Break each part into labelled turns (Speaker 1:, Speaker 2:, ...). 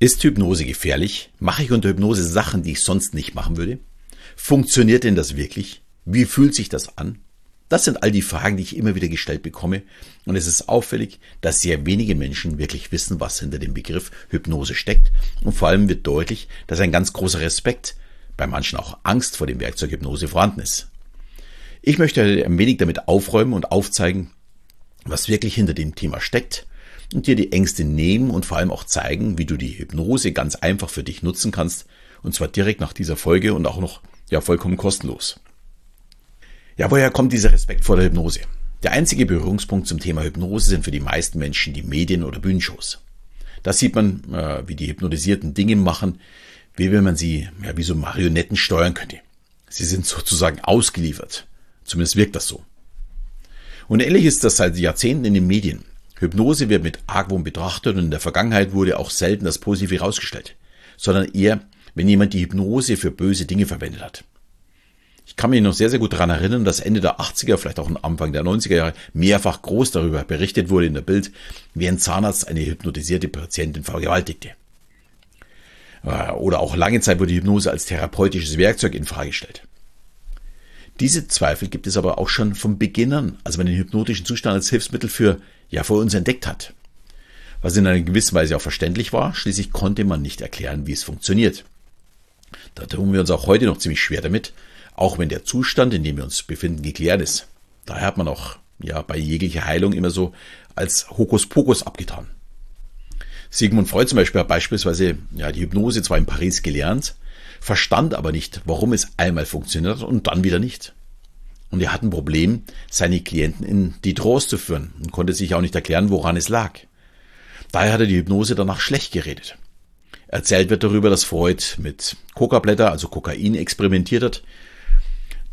Speaker 1: Ist Hypnose gefährlich? Mache ich unter Hypnose Sachen, die ich sonst nicht machen würde? Funktioniert denn das wirklich? Wie fühlt sich das an? Das sind all die Fragen, die ich immer wieder gestellt bekomme. Und es ist auffällig, dass sehr wenige Menschen wirklich wissen, was hinter dem Begriff Hypnose steckt. Und vor allem wird deutlich, dass ein ganz großer Respekt, bei manchen auch Angst vor dem Werkzeug Hypnose vorhanden ist. Ich möchte ein wenig damit aufräumen und aufzeigen, was wirklich hinter dem Thema steckt und dir die Ängste nehmen und vor allem auch zeigen, wie du die Hypnose ganz einfach für dich nutzen kannst und zwar direkt nach dieser Folge und auch noch ja vollkommen kostenlos. Ja, woher kommt dieser Respekt vor der Hypnose? Der einzige Berührungspunkt zum Thema Hypnose sind für die meisten Menschen die Medien oder Bühnenshows. Da sieht man, äh, wie die Hypnotisierten Dinge machen, wie wenn man sie ja, wie so Marionetten steuern könnte. Sie sind sozusagen ausgeliefert. Zumindest wirkt das so. Und ähnlich ist das seit Jahrzehnten in den Medien. Hypnose wird mit Argwohn betrachtet und in der Vergangenheit wurde auch selten das Positive herausgestellt, sondern eher, wenn jemand die Hypnose für böse Dinge verwendet hat. Ich kann mich noch sehr, sehr gut daran erinnern, dass Ende der 80er, vielleicht auch Anfang der 90er Jahre mehrfach groß darüber berichtet wurde in der Bild, wie ein Zahnarzt eine hypnotisierte Patientin vergewaltigte. Äh, oder auch lange Zeit wurde Hypnose als therapeutisches Werkzeug in Frage gestellt. Diese Zweifel gibt es aber auch schon von Beginn an, als man den hypnotischen Zustand als Hilfsmittel für, ja, für uns entdeckt hat. Was in einer gewissen Weise auch verständlich war, schließlich konnte man nicht erklären, wie es funktioniert. Da tun wir uns auch heute noch ziemlich schwer damit, auch wenn der Zustand, in dem wir uns befinden, geklärt ist. Daher hat man auch, ja, bei jeglicher Heilung immer so als Hokuspokus abgetan. Sigmund Freud zum Beispiel hat beispielsweise ja, die Hypnose zwar in Paris gelernt, verstand aber nicht, warum es einmal funktioniert und dann wieder nicht. Und er hat ein Problem, seine Klienten in die Trance zu führen und konnte sich auch nicht erklären, woran es lag. Daher hat er die Hypnose danach schlecht geredet. Erzählt wird darüber, dass Freud mit Coca-Blätter, also Kokain, experimentiert hat.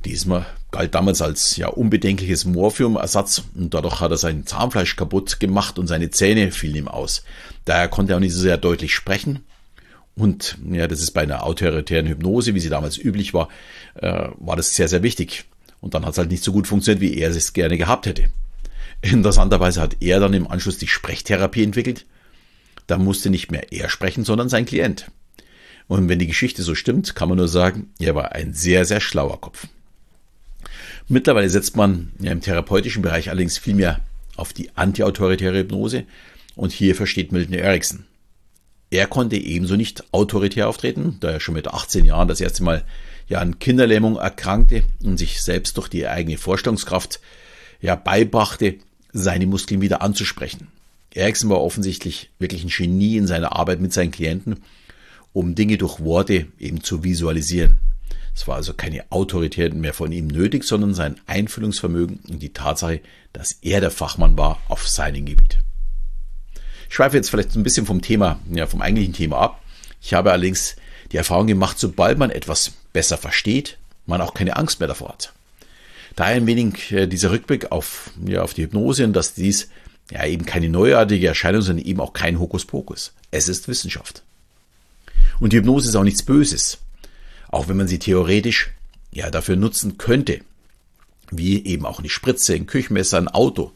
Speaker 1: Diesmal galt damals als ja unbedenkliches Morphiumersatz und dadurch hat er sein Zahnfleisch kaputt gemacht und seine Zähne fielen ihm aus. Daher konnte er auch nicht so sehr deutlich sprechen und ja, das ist bei einer autoritären Hypnose, wie sie damals üblich war, äh, war das sehr, sehr wichtig. Und dann hat es halt nicht so gut funktioniert, wie er es gerne gehabt hätte. Interessanterweise hat er dann im Anschluss die Sprechtherapie entwickelt. Da musste nicht mehr er sprechen, sondern sein Klient. Und wenn die Geschichte so stimmt, kann man nur sagen, er war ein sehr, sehr schlauer Kopf. Mittlerweile setzt man ja, im therapeutischen Bereich allerdings viel mehr auf die antiautoritäre Hypnose und hier versteht Milton Erickson. Er konnte ebenso nicht autoritär auftreten, da er schon mit 18 Jahren das erste Mal ja an Kinderlähmung erkrankte und sich selbst durch die eigene Vorstellungskraft ja beibrachte, seine Muskeln wieder anzusprechen. Erickson war offensichtlich wirklich ein Genie in seiner Arbeit mit seinen Klienten, um Dinge durch Worte eben zu visualisieren. Es war also keine Autorität mehr von ihm nötig, sondern sein Einfühlungsvermögen und die Tatsache, dass er der Fachmann war auf seinem Gebiet. Ich schweife jetzt vielleicht ein bisschen vom Thema, ja, vom eigentlichen Thema ab. Ich habe allerdings die Erfahrung gemacht, sobald man etwas besser versteht, man auch keine Angst mehr davor hat. Daher ein wenig äh, dieser Rückblick auf, ja, auf die Hypnose und dass dies ja eben keine neuartige Erscheinung, sondern eben auch kein Hokuspokus. Es ist Wissenschaft. Und die Hypnose ist auch nichts Böses. Auch wenn man sie theoretisch ja dafür nutzen könnte. Wie eben auch eine Spritze, ein Küchenmesser, ein Auto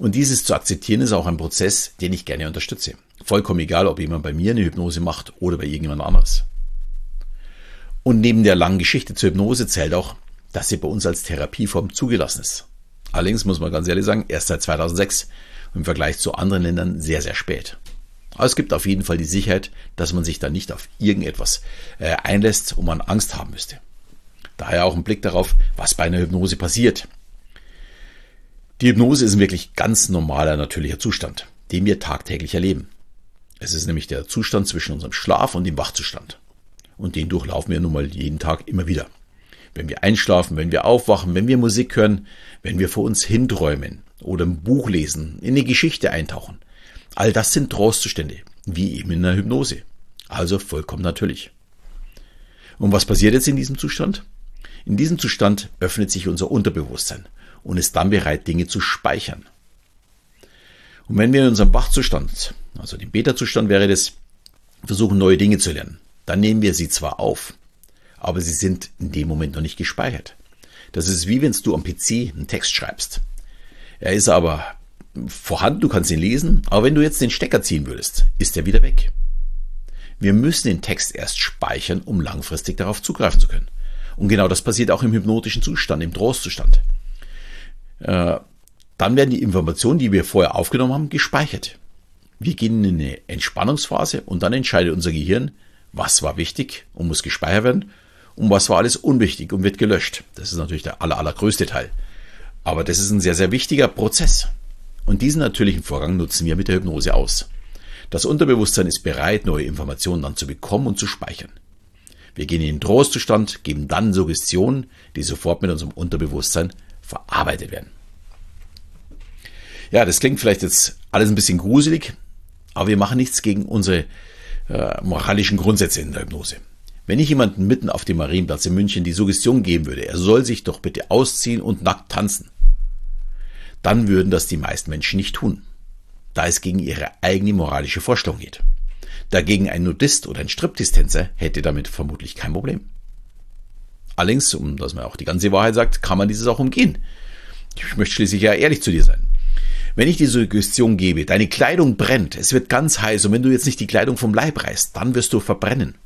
Speaker 1: und dieses zu akzeptieren ist auch ein Prozess, den ich gerne unterstütze. Vollkommen egal, ob jemand bei mir eine Hypnose macht oder bei irgendjemand anderes. Und neben der langen Geschichte zur Hypnose zählt auch, dass sie bei uns als Therapieform zugelassen ist. Allerdings muss man ganz ehrlich sagen, erst seit 2006 im Vergleich zu anderen Ländern sehr, sehr spät. Aber es gibt auf jeden Fall die Sicherheit, dass man sich da nicht auf irgendetwas äh, einlässt, wo man Angst haben müsste. Daher auch ein Blick darauf, was bei einer Hypnose passiert. Die Hypnose ist ein wirklich ganz normaler, natürlicher Zustand, den wir tagtäglich erleben. Es ist nämlich der Zustand zwischen unserem Schlaf und dem Wachzustand. Und den durchlaufen wir nun mal jeden Tag immer wieder. Wenn wir einschlafen, wenn wir aufwachen, wenn wir Musik hören, wenn wir vor uns hinträumen oder ein Buch lesen, in eine Geschichte eintauchen. All das sind Trance-Zustände, wie eben in der Hypnose. Also vollkommen natürlich. Und was passiert jetzt in diesem Zustand? In diesem Zustand öffnet sich unser Unterbewusstsein und ist dann bereit, Dinge zu speichern. Und wenn wir in unserem Wachzustand, also dem Beta-Zustand wäre das, versuchen neue Dinge zu lernen, dann nehmen wir sie zwar auf, aber sie sind in dem Moment noch nicht gespeichert. Das ist wie wenn du am PC einen Text schreibst. Er ist aber vorhanden, du kannst ihn lesen, aber wenn du jetzt den Stecker ziehen würdest, ist er wieder weg. Wir müssen den Text erst speichern, um langfristig darauf zugreifen zu können. Und genau das passiert auch im hypnotischen Zustand, im Trostzustand. Äh, dann werden die Informationen, die wir vorher aufgenommen haben, gespeichert. Wir gehen in eine Entspannungsphase und dann entscheidet unser Gehirn, was war wichtig und muss gespeichert werden und was war alles unwichtig und wird gelöscht. Das ist natürlich der aller, allergrößte Teil. Aber das ist ein sehr, sehr wichtiger Prozess. Und diesen natürlichen Vorgang nutzen wir mit der Hypnose aus. Das Unterbewusstsein ist bereit, neue Informationen dann zu bekommen und zu speichern. Wir gehen in den Trostzustand, geben dann Suggestionen, die sofort mit unserem Unterbewusstsein verarbeitet werden. Ja, das klingt vielleicht jetzt alles ein bisschen gruselig, aber wir machen nichts gegen unsere äh, moralischen Grundsätze in der Hypnose. Wenn ich jemanden mitten auf dem Marienplatz in München die Suggestion geben würde, er soll sich doch bitte ausziehen und nackt tanzen, dann würden das die meisten Menschen nicht tun, da es gegen ihre eigene moralische Vorstellung geht. Dagegen ein Nudist oder ein Striptease-Tänzer hätte damit vermutlich kein Problem. Allerdings, um dass man auch die ganze Wahrheit sagt, kann man dieses auch umgehen. Ich möchte schließlich ja ehrlich zu dir sein. Wenn ich die Suggestion gebe, deine Kleidung brennt, es wird ganz heiß und wenn du jetzt nicht die Kleidung vom Leib reißt, dann wirst du verbrennen.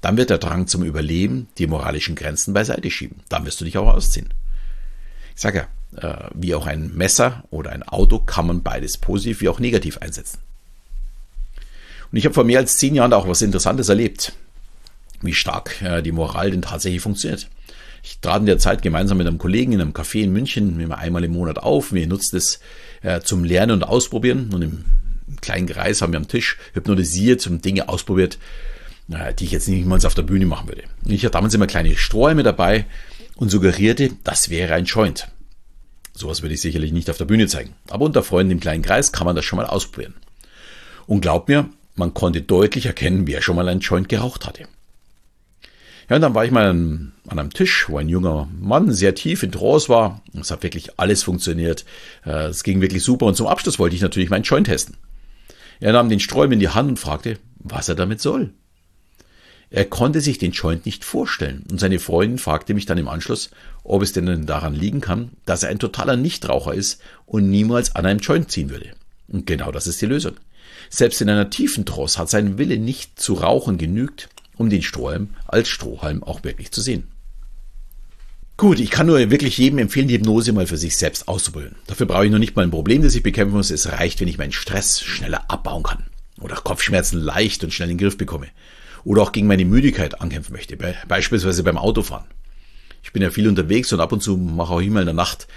Speaker 1: Dann wird der Drang zum Überleben die moralischen Grenzen beiseite schieben. Dann wirst du dich auch ausziehen. Ich sage ja, äh, wie auch ein Messer oder ein Auto kann man beides positiv wie auch negativ einsetzen. Und ich habe vor mehr als zehn Jahren auch was Interessantes erlebt, wie stark äh, die Moral denn tatsächlich funktioniert. Ich trat in der Zeit gemeinsam mit einem Kollegen in einem Café in München immer einmal im Monat auf. Wir nutzen es äh, zum Lernen und Ausprobieren. Und im, kleinen Kreis haben wir am Tisch hypnotisiert und Dinge ausprobiert, äh, die ich jetzt nicht mal auf der Bühne machen würde. Ich hatte damals immer kleine Strohhalme dabei und suggerierte, das wäre ein Joint. Sowas würde ich sicherlich nicht auf der Bühne zeigen. Aber unter Freunden im kleinen Kreis kann man das schon mal ausprobieren. Und glaub mir, man konnte deutlich erkennen, wer schon mal ein Joint geraucht hatte. Ja, und dann war ich mal an, einem Tisch, wo ein junger Mann sehr tief in Trance war. Es hat wirklich alles funktioniert. Äh, es ging wirklich super. Und zum Abschluss wollte ich natürlich meinen Joint testen. Er nahm den Sträum in die Hand und fragte, was er damit soll. Er konnte sich den Joint nicht vorstellen. Und seine Freundin fragte mich dann im Anschluss, ob es denn daran liegen kann, dass er ein totaler Nichtraucher ist und niemals an einem Joint ziehen würde. Und genau das ist die Lösung. Selbst in einer tiefen Trance hat sein Wille nicht zu rauchen genügt, um den Strohhalm als Strohhalm auch wirklich zu sehen. Gut, ich kann nur wirklich jedem empfehlen, die Hypnose mal für sich selbst auszuprobieren. Dafür brauche ich noch nicht mal ein Problem, das ich bekämpfen muss. Es reicht, wenn ich meinen Stress schneller abbauen kann. Oder Kopfschmerzen leicht und schnell in den Griff bekomme. Oder auch gegen meine Müdigkeit ankämpfen möchte. Beispielsweise beim Autofahren. Ich bin ja viel unterwegs und ab und zu mache auch immer in der Nacht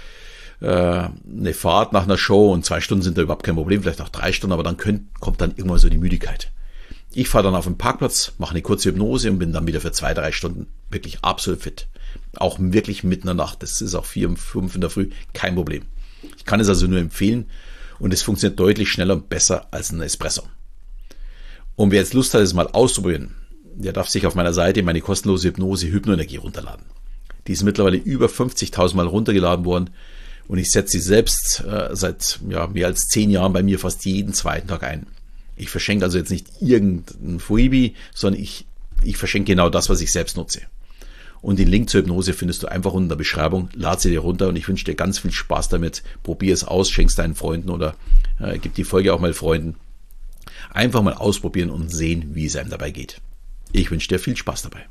Speaker 1: äh, eine Fahrt nach einer Show und zwei Stunden sind da überhaupt kein Problem, vielleicht auch drei Stunden, aber dann könnt, kommt dann irgendwann so die Müdigkeit. Ich fahre dann auf den Parkplatz, mache eine kurze Hypnose und bin dann wieder für zwei, drei Stunden wirklich absolut fit. Auch wirklich mitten in der Nacht. Das ist auch vier, fünf in der Früh kein Problem. Ich kann es also nur empfehlen und es funktioniert deutlich schneller und besser als ein Espresso. Und wer jetzt Lust hat, es mal auszuprobieren, der darf sich auf meiner Seite meine kostenlose Hypnose Hypnoenergie runterladen. Die ist mittlerweile über 50.000 Mal runtergeladen worden und ich setze sie selbst äh, seit ja, mehr als zehn Jahren bei mir fast jeden zweiten Tag ein. Ich verschenke also jetzt nicht irgendein Freebie, sondern ich, ich verschenke genau das, was ich selbst nutze. Und den Link zur Hypnose findest du einfach unten in der Beschreibung. Lad sie dir runter und ich wünsche dir ganz viel Spaß damit. Probier es aus, schenk's deinen Freunden oder äh, gib die Folge auch mal Freunden. Einfach mal ausprobieren und sehen, wie es einem dabei geht. Ich wünsche dir viel Spaß dabei.